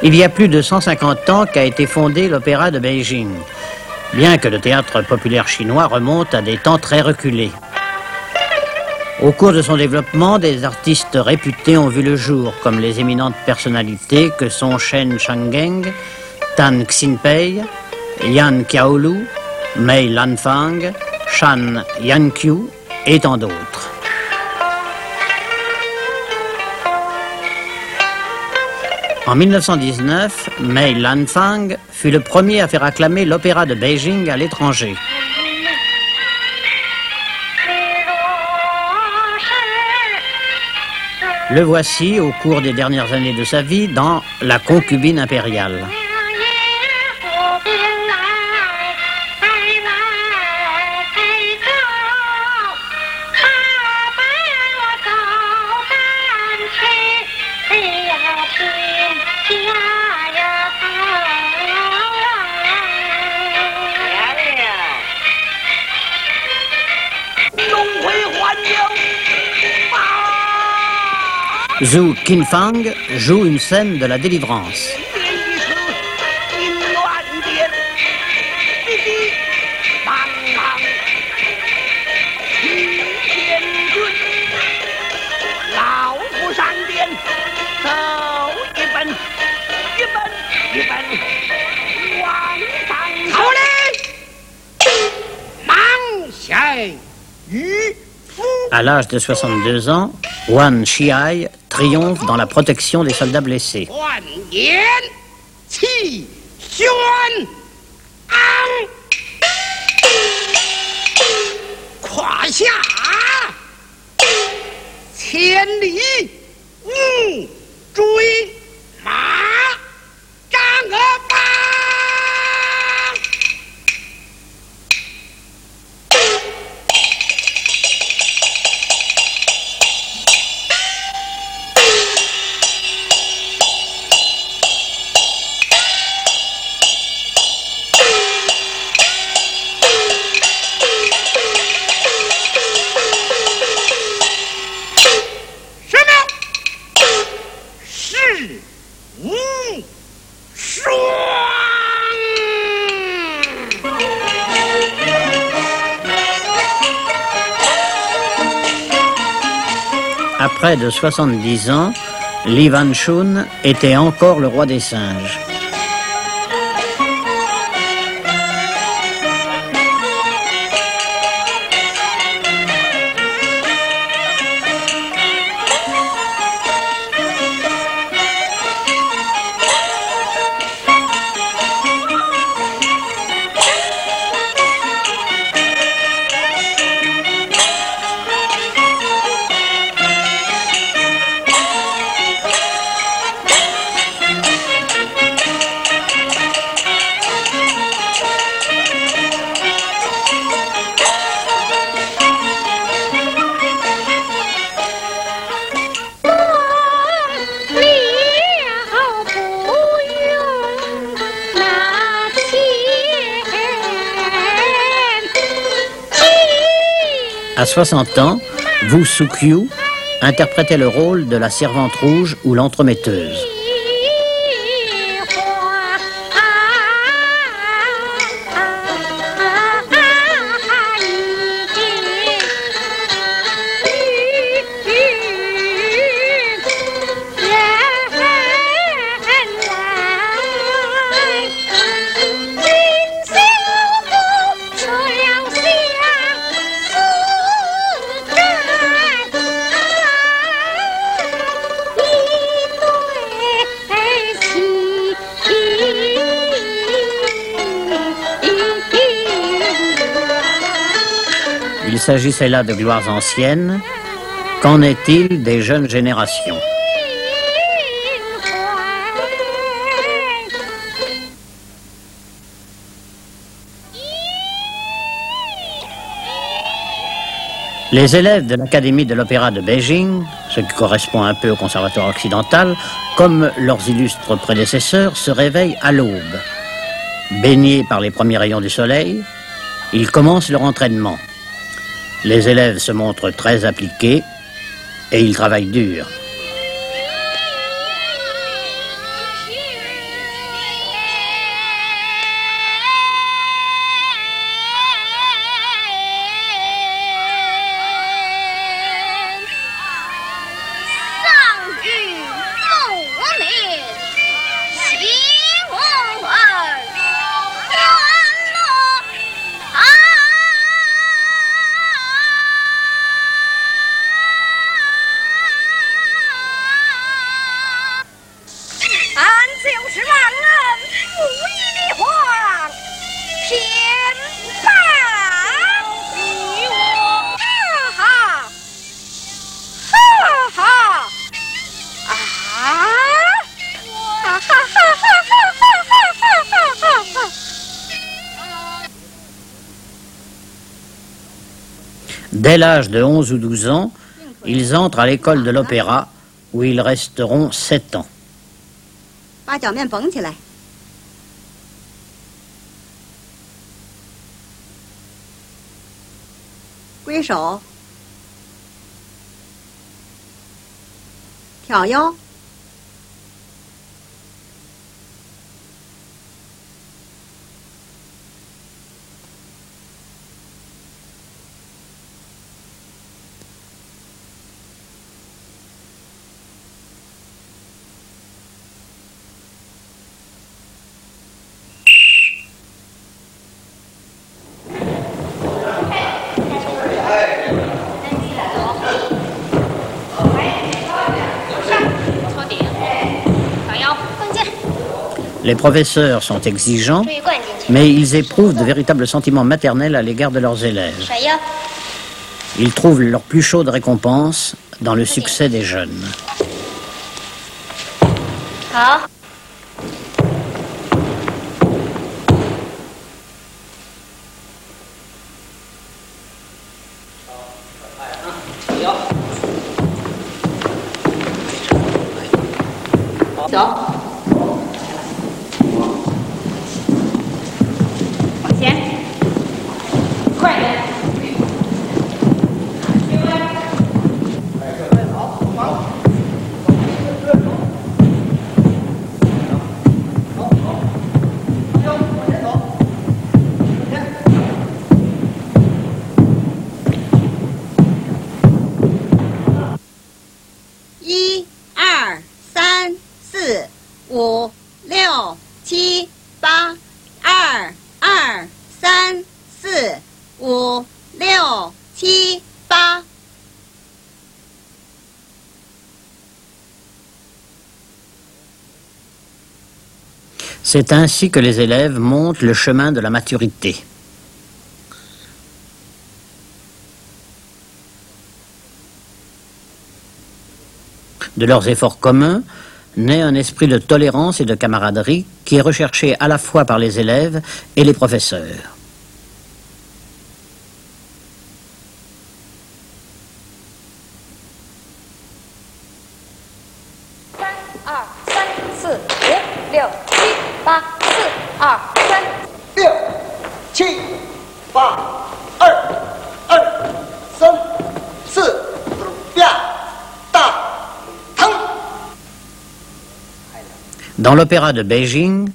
Il y a plus de 150 ans qu'a été fondé l'Opéra de Beijing, bien que le théâtre populaire chinois remonte à des temps très reculés. Au cours de son développement, des artistes réputés ont vu le jour, comme les éminentes personnalités que sont Shen Changeng, Tan Xinpei, Yan Qiaolu, Mei Lanfang, Shan Yanqiu et tant d'autres. En 1919, Mei Lanfang fut le premier à faire acclamer l'opéra de Beijing à l'étranger. Le voici au cours des dernières années de sa vie dans La concubine impériale. Zhu Qinfang joue une scène de la délivrance. À l'âge de 62 ans, Wan Shiai triomphe dans la protection des soldats blessés. De 70 ans, Li Shun était encore le roi des singes. À 60 ans, Wu Sukyu interprétait le rôle de la servante rouge ou l'entremetteuse. S'agissait là de gloires anciennes. Qu'en est-il des jeunes générations Les élèves de l'Académie de l'Opéra de Beijing, ce qui correspond un peu au Conservatoire occidental, comme leurs illustres prédécesseurs, se réveillent à l'aube. Baignés par les premiers rayons du soleil, ils commencent leur entraînement. Les élèves se montrent très appliqués et ils travaillent dur. Dès l'âge de 11 ou 12 ans, ils entrent à l'école de l'opéra où ils resteront 7 ans. Les professeurs sont exigeants, mais ils éprouvent de véritables sentiments maternels à l'égard de leurs élèves. Ils trouvent leur plus chaude récompense dans le succès des jeunes. C'est ainsi que les élèves montent le chemin de la maturité. De leurs efforts communs naît un esprit de tolérance et de camaraderie qui est recherché à la fois par les élèves et les professeurs. L'opéra de Beijing,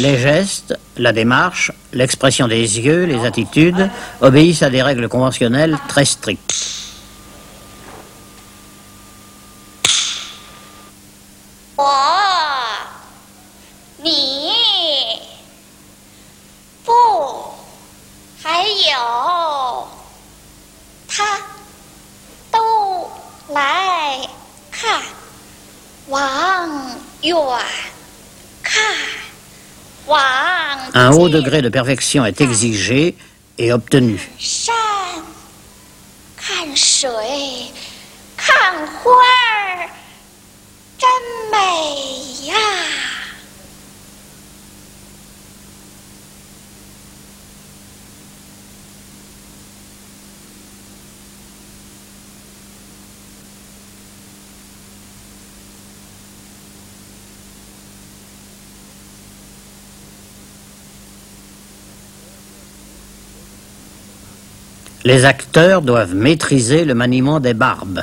les gestes, la démarche, l'expression des yeux, les attitudes obéissent à des règles conventionnelles très strictes. 我，Un haut 近 degré de perfection est exigé et obtenu. Les acteurs doivent maîtriser le maniement des barbes.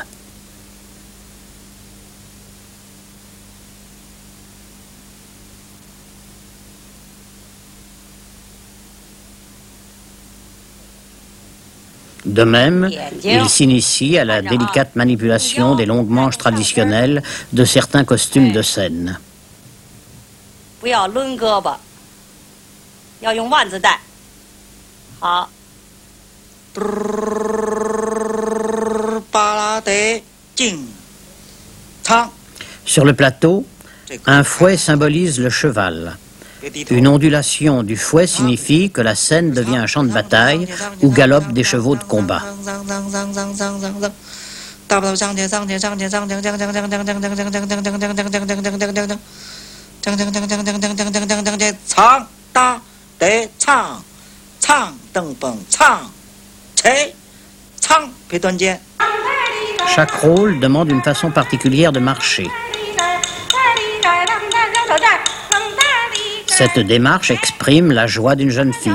De même, ils s'initient à la délicate manipulation des longues manches traditionnelles de certains costumes de scène. Sur le plateau, un fouet symbolise le cheval. Une ondulation du fouet signifie que la scène devient un champ de bataille où galopent des chevaux de combat. Chaque rôle demande une façon particulière de marcher. Cette démarche exprime la joie d'une jeune fille.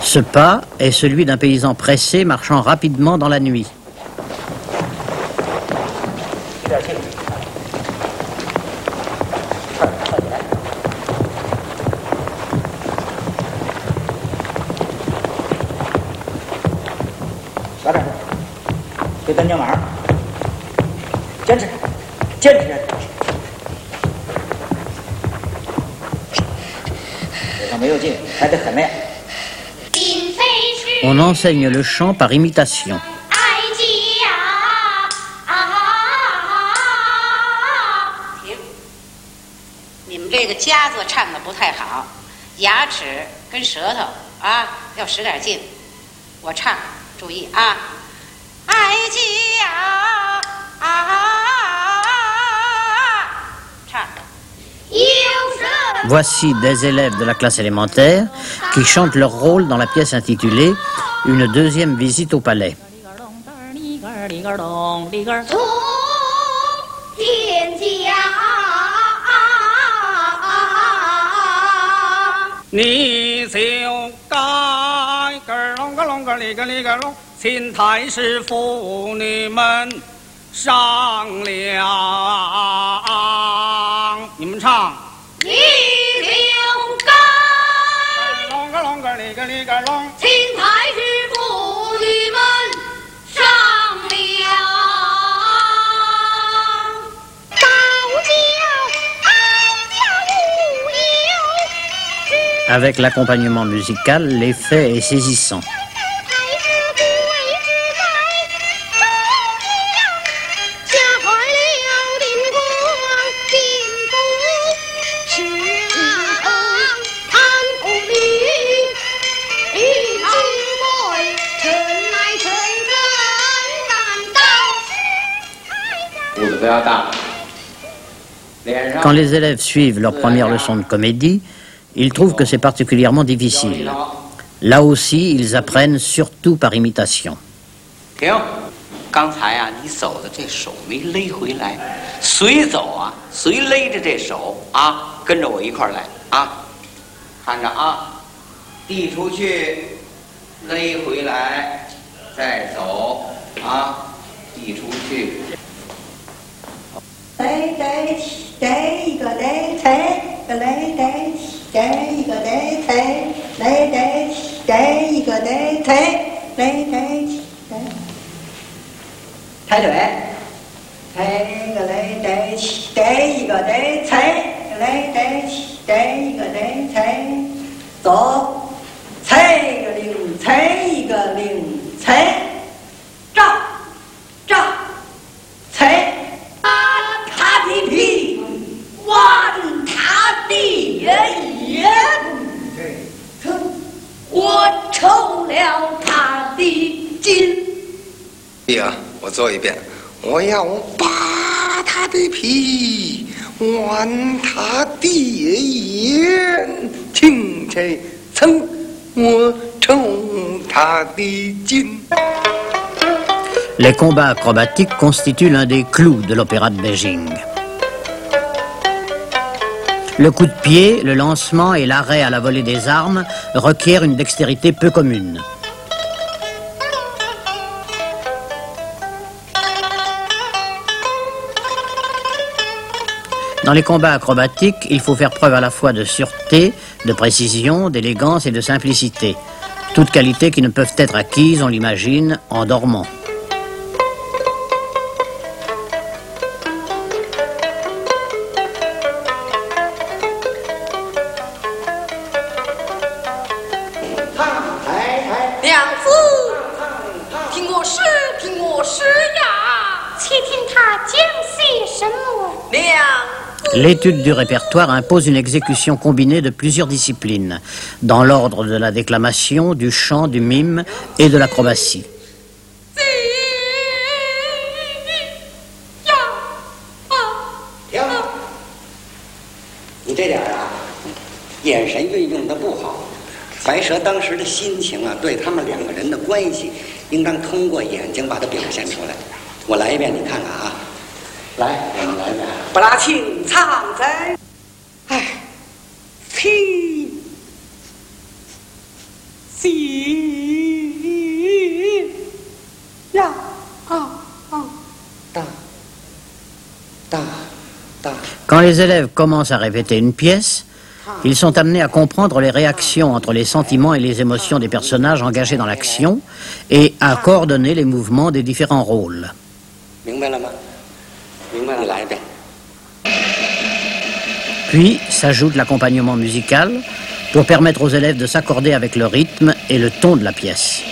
Ce pas est celui d'un paysan pressé marchant rapidement dans la nuit. 加点儿劲，给咱娘们儿坚持坚持。我上没有劲，唱的很累。并非是。我们 enseigne le chant par imitation. 爱家啊！停，你们这个夹子唱的不太好，牙齿跟舌头啊要使点儿劲。我唱。注意啊！爱家啊，唱。 Voici des élèves de la classe élémentaire qui chantent leur rôle dans la pièce intitulée Une deuxième visite au palais. 你跟、你跟、龙，请太师妇女们商量。你们唱。你听，该龙、个龙、个你、个你、个龙，请太师妇女们商量。到底爱自由？随着 accompagnement musical，l'effet est saisissant. Quand les élèves suivent leur première leçon de comédie, ils trouvent que c'est particulièrement difficile. Là aussi, ils apprennent surtout par imitation. 来，抬起，抬一个，抬抬；来，抬起，抬一个，抬抬；来，抬起，抬一个，抬抬；来，抬起，抬抬腿，抬一个，来，抬起，抬一个，抬抬；来，抬起，抬一个，抬抬，走。弟啊，我做一遍。我要扒他的皮，剜他的眼，听这噌，我抽他的筋。 Les combats acrobatiques constituent l'un des clous de l'opéra de Beijing. Le coup de pied, le lancement et l'arrêt à la volée des armes requièrent une dextérité peu commune. Dans les combats acrobatiques, il faut faire preuve à la fois de sûreté, de précision, d'élégance et de simplicité. Toutes qualités qui ne peuvent être acquises, on l'imagine, en dormant. L'étude du répertoire impose une exécution combinée de plusieurs disciplines, dans l'ordre de la déclamation, du chant, du mime et de l'acrobatie. 来。我来一遍，你看看啊。来，我们来一遍。不拉清唱在，哎，七喜呀啊啊大大大。 Quand les élèves commencent à répéter une pièce, ils sont amenés à comprendre les réactions entre les sentiments et les émotions des personnages engagés dans l'action et à coordonner les mouvements des différents rôles. Puis s'ajoute l'accompagnement musical pour permettre aux élèves de s'accorder avec le rythme et le ton de la pièce.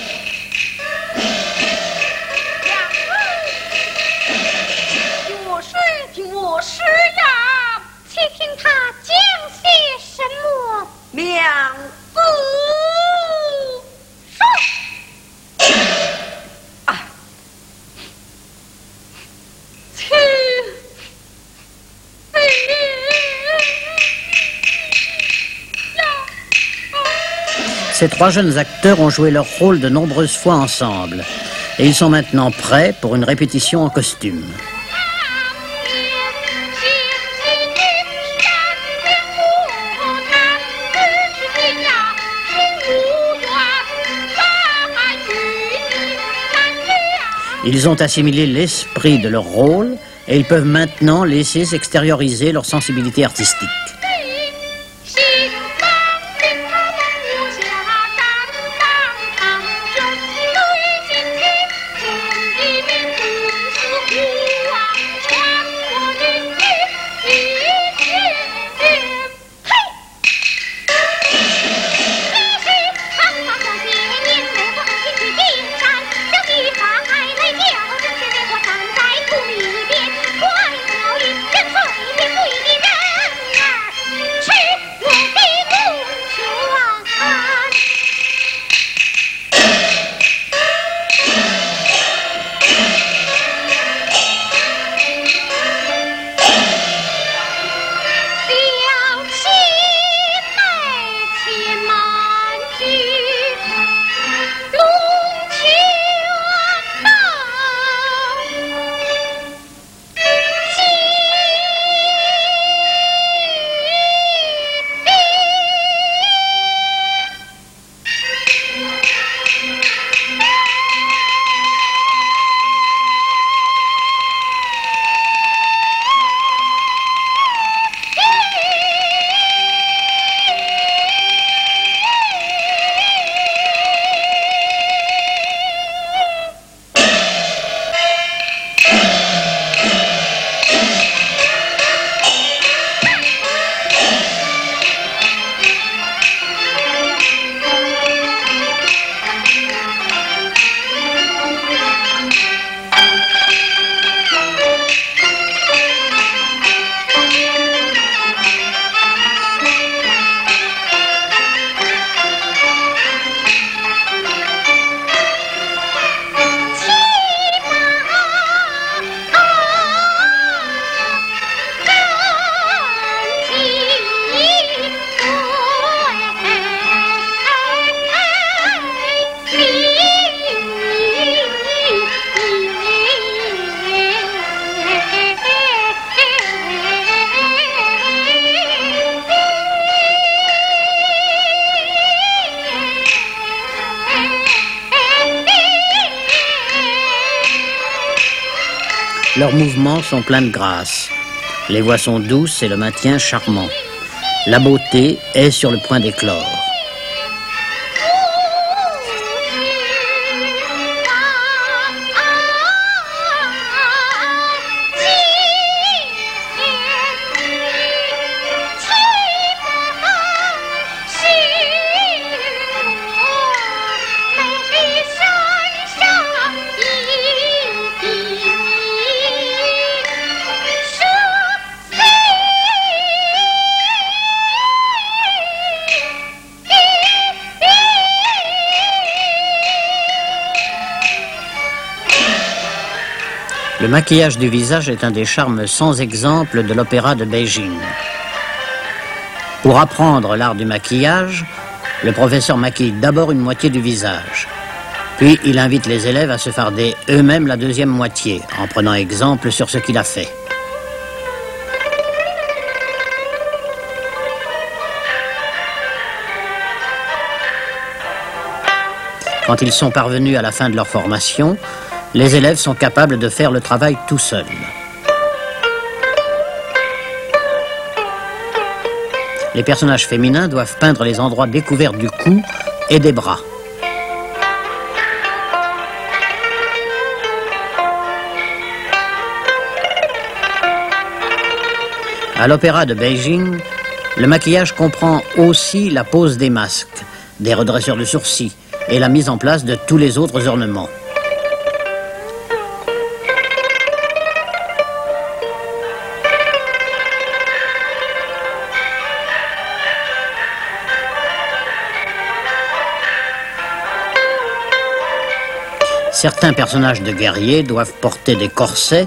Ces trois jeunes acteurs ont joué leur rôle de nombreuses fois ensemble et ils sont maintenant prêts pour une répétition en costume. 'Ils ont assimilé l'esprit de leur rôle et ils peuvent maintenant laisser s'extérioriser leur sensibilité artistique. Leurs mouvements sont pleins de grâce. Les voix sont douces et le maintien charmant. La beauté est sur le point d'éclore. 'Le maquillage du visage est un des charmes sans exemple de l'opéra de Beijing. Pour apprendre l'art du maquillage, le professeur maquille d'abord une moitié du visage. Puis il invite les élèves à se farder eux-mêmes la deuxième moitié, en prenant exemple sur ce qu'il a fait. Quand ils sont parvenus à la fin de leur formation, les élèves sont capables de faire le travail tout seuls. Les personnages féminins doivent peindre les endroits découverts du cou et des bras. À l'opéra de Beijing, le maquillage comprend aussi la pose des masques, des redresseurs de sourcils et la mise en place de tous les autres ornements. Certains personnages de guerriers doivent porter des corsets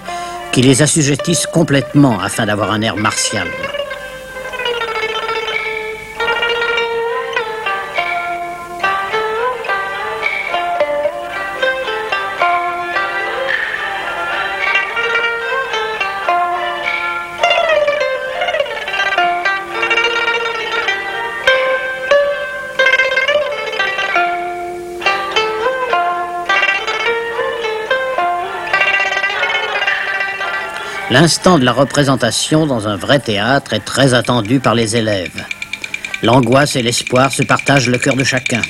qui les assujettissent complètement afin d'avoir un air martial. L'instant de la représentation dans un vrai théâtre est très attendu par les élèves. L'angoisse et l'espoir se partagent le cœur de chacun.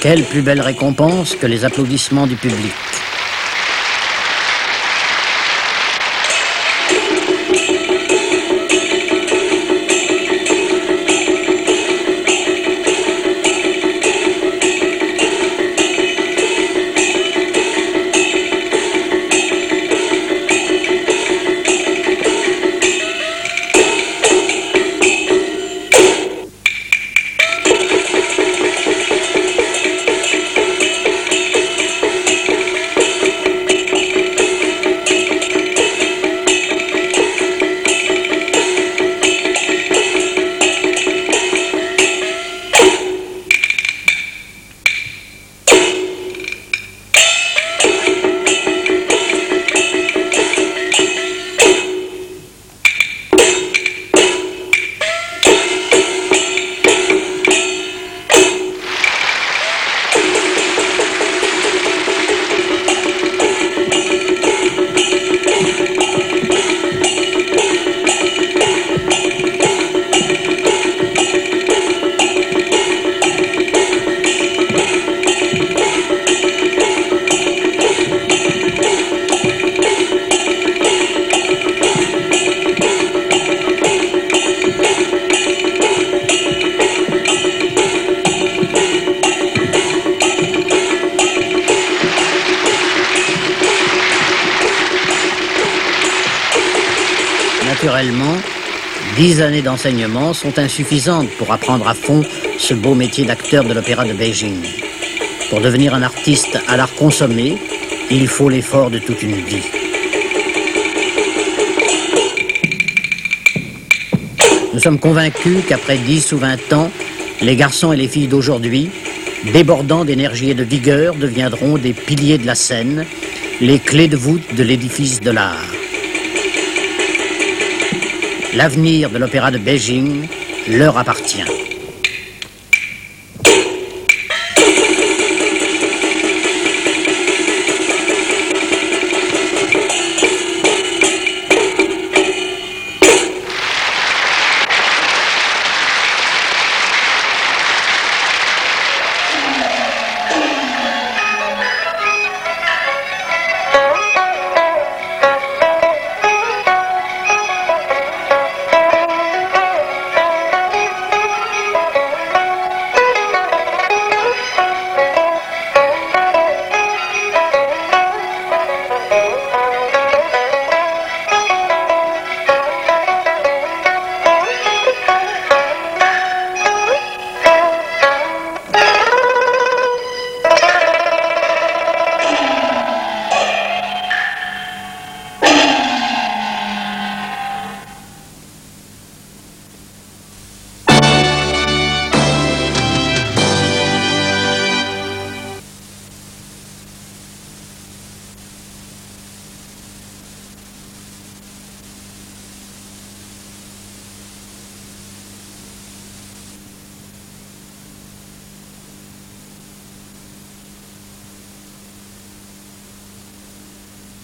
Quelle plus belle récompense que les applaudissements du public. Dix années d'enseignement sont insuffisantes pour apprendre à fond ce beau métier d'acteur de l'opéra de Beijing. Pour devenir un artiste à l'art consommé, il faut l'effort de toute une vie. Nous sommes convaincus qu'après 10 ou 20 ans, les garçons et les filles d'aujourd'hui, débordant d'énergie et de vigueur, deviendront des piliers de la scène, les clés de voûte de l'édifice de l'art. L'avenir de l'opéra de Beijing leur appartient.